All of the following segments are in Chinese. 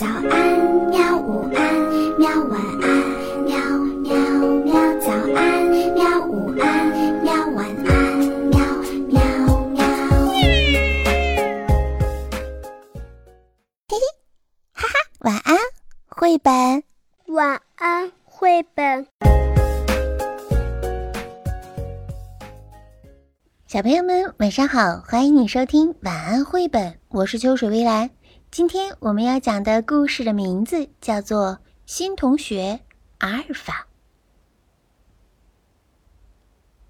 早安，喵！午安，喵！晚安，喵喵喵！早安，喵！午安，喵！晚安，喵喵喵！嘿嘿，哈哈，晚安，绘本。晚安，绘本。小朋友们，晚上好！欢迎你收听晚安绘本，我是秋水微澜。今天我们要讲的故事的名字叫做《新同学阿尔法》。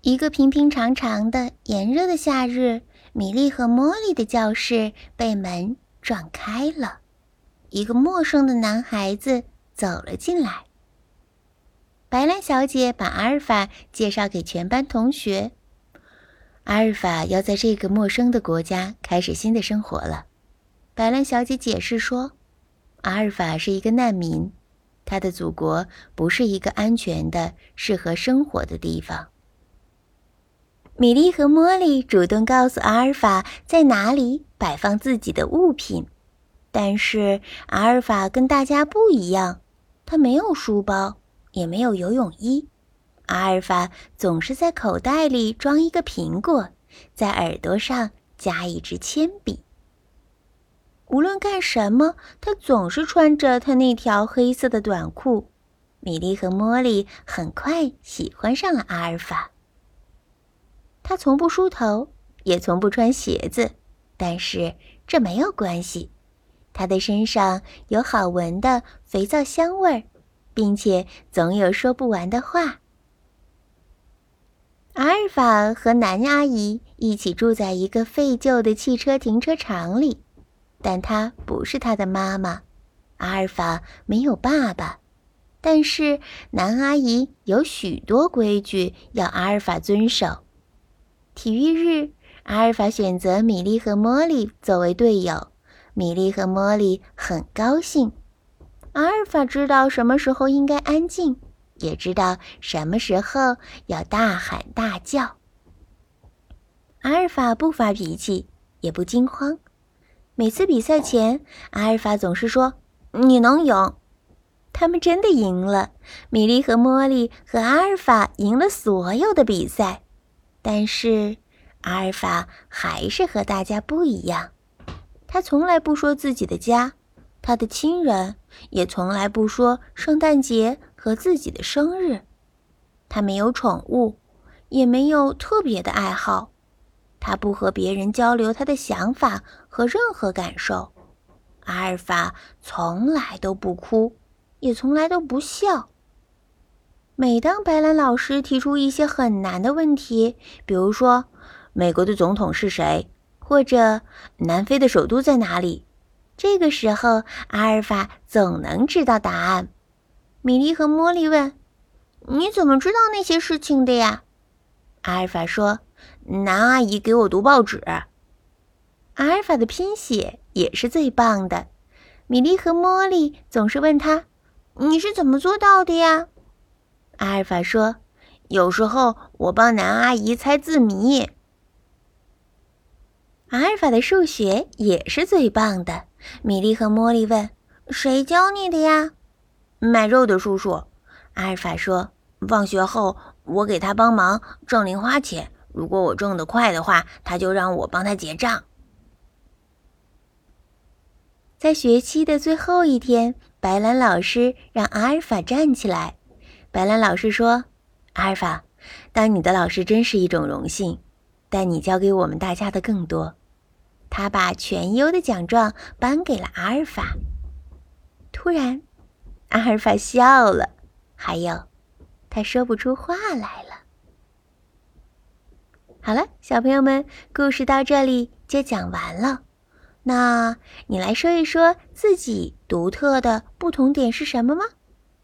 一个平平常常的炎热的夏日，米莉和茉莉的教室被门撞开了，一个陌生的男孩子走了进来。白兰小姐把阿尔法介绍给全班同学。阿尔法要在这个陌生的国家开始新的生活了。白兰小姐解释说：“阿尔法是一个难民，他的祖国不是一个安全的、适合生活的地方。”米莉和茉莉主动告诉阿尔法在哪里摆放自己的物品，但是阿尔法跟大家不一样，他没有书包，也没有游泳衣。阿尔法总是在口袋里装一个苹果，在耳朵上加一支铅笔。无论干什么，他总是穿着他那条黑色的短裤。米莉和茉莉很快喜欢上了阿尔法。他从不梳头，也从不穿鞋子，但是这没有关系。他的身上有好闻的肥皂香味儿，并且总有说不完的话。阿尔法和南阿姨一起住在一个废旧的汽车停车场里。但她不是他的妈妈，阿尔法没有爸爸，但是南阿姨有许多规矩要阿尔法遵守。体育日，阿尔法选择米莉和茉莉作为队友，米莉和茉莉很高兴。阿尔法知道什么时候应该安静，也知道什么时候要大喊大叫。阿尔法不发脾气，也不惊慌。每次比赛前，阿尔法总是说：“你能赢。”他们真的赢了。米莉和茉莉和阿尔法赢了所有的比赛，但是阿尔法还是和大家不一样。他从来不说自己的家，他的亲人也从来不说圣诞节和自己的生日。他没有宠物，也没有特别的爱好。他不和别人交流他的想法和任何感受。阿尔法从来都不哭，也从来都不笑。每当白兰老师提出一些很难的问题，比如说美国的总统是谁，或者南非的首都在哪里，这个时候阿尔法总能知道答案。米莉和茉莉问：“你怎么知道那些事情的呀？”阿尔法说。南阿姨给我读报纸。阿尔法的拼写也是最棒的。米莉和茉莉总是问他：“你是怎么做到的呀？”阿尔法说：“有时候我帮南阿姨猜字谜。”阿尔法的数学也是最棒的。米莉和茉莉问：“谁教你的呀？”卖肉的叔叔。阿尔法说：“放学后我给他帮忙挣零花钱。”如果我挣得快的话，他就让我帮他结账。在学期的最后一天，白兰老师让阿尔法站起来。白兰老师说：“阿尔法，当你的老师真是一种荣幸，但你教给我们大家的更多。”他把全优的奖状颁给了阿尔法。突然，阿尔法笑了，还有，他说不出话来了。好了，小朋友们，故事到这里就讲完了。那你来说一说自己独特的不同点是什么吗？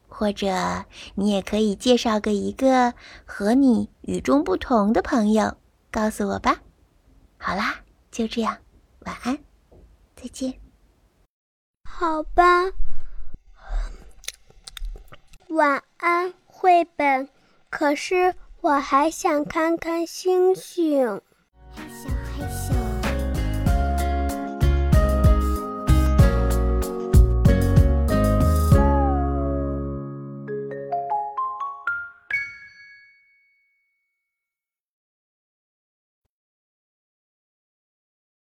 或者你也可以介绍个一个和你与众不同的朋友，告诉我吧。好啦，就这样，晚安，再见。好吧，晚安，绘本。可是。我还想看看星星。还想还想。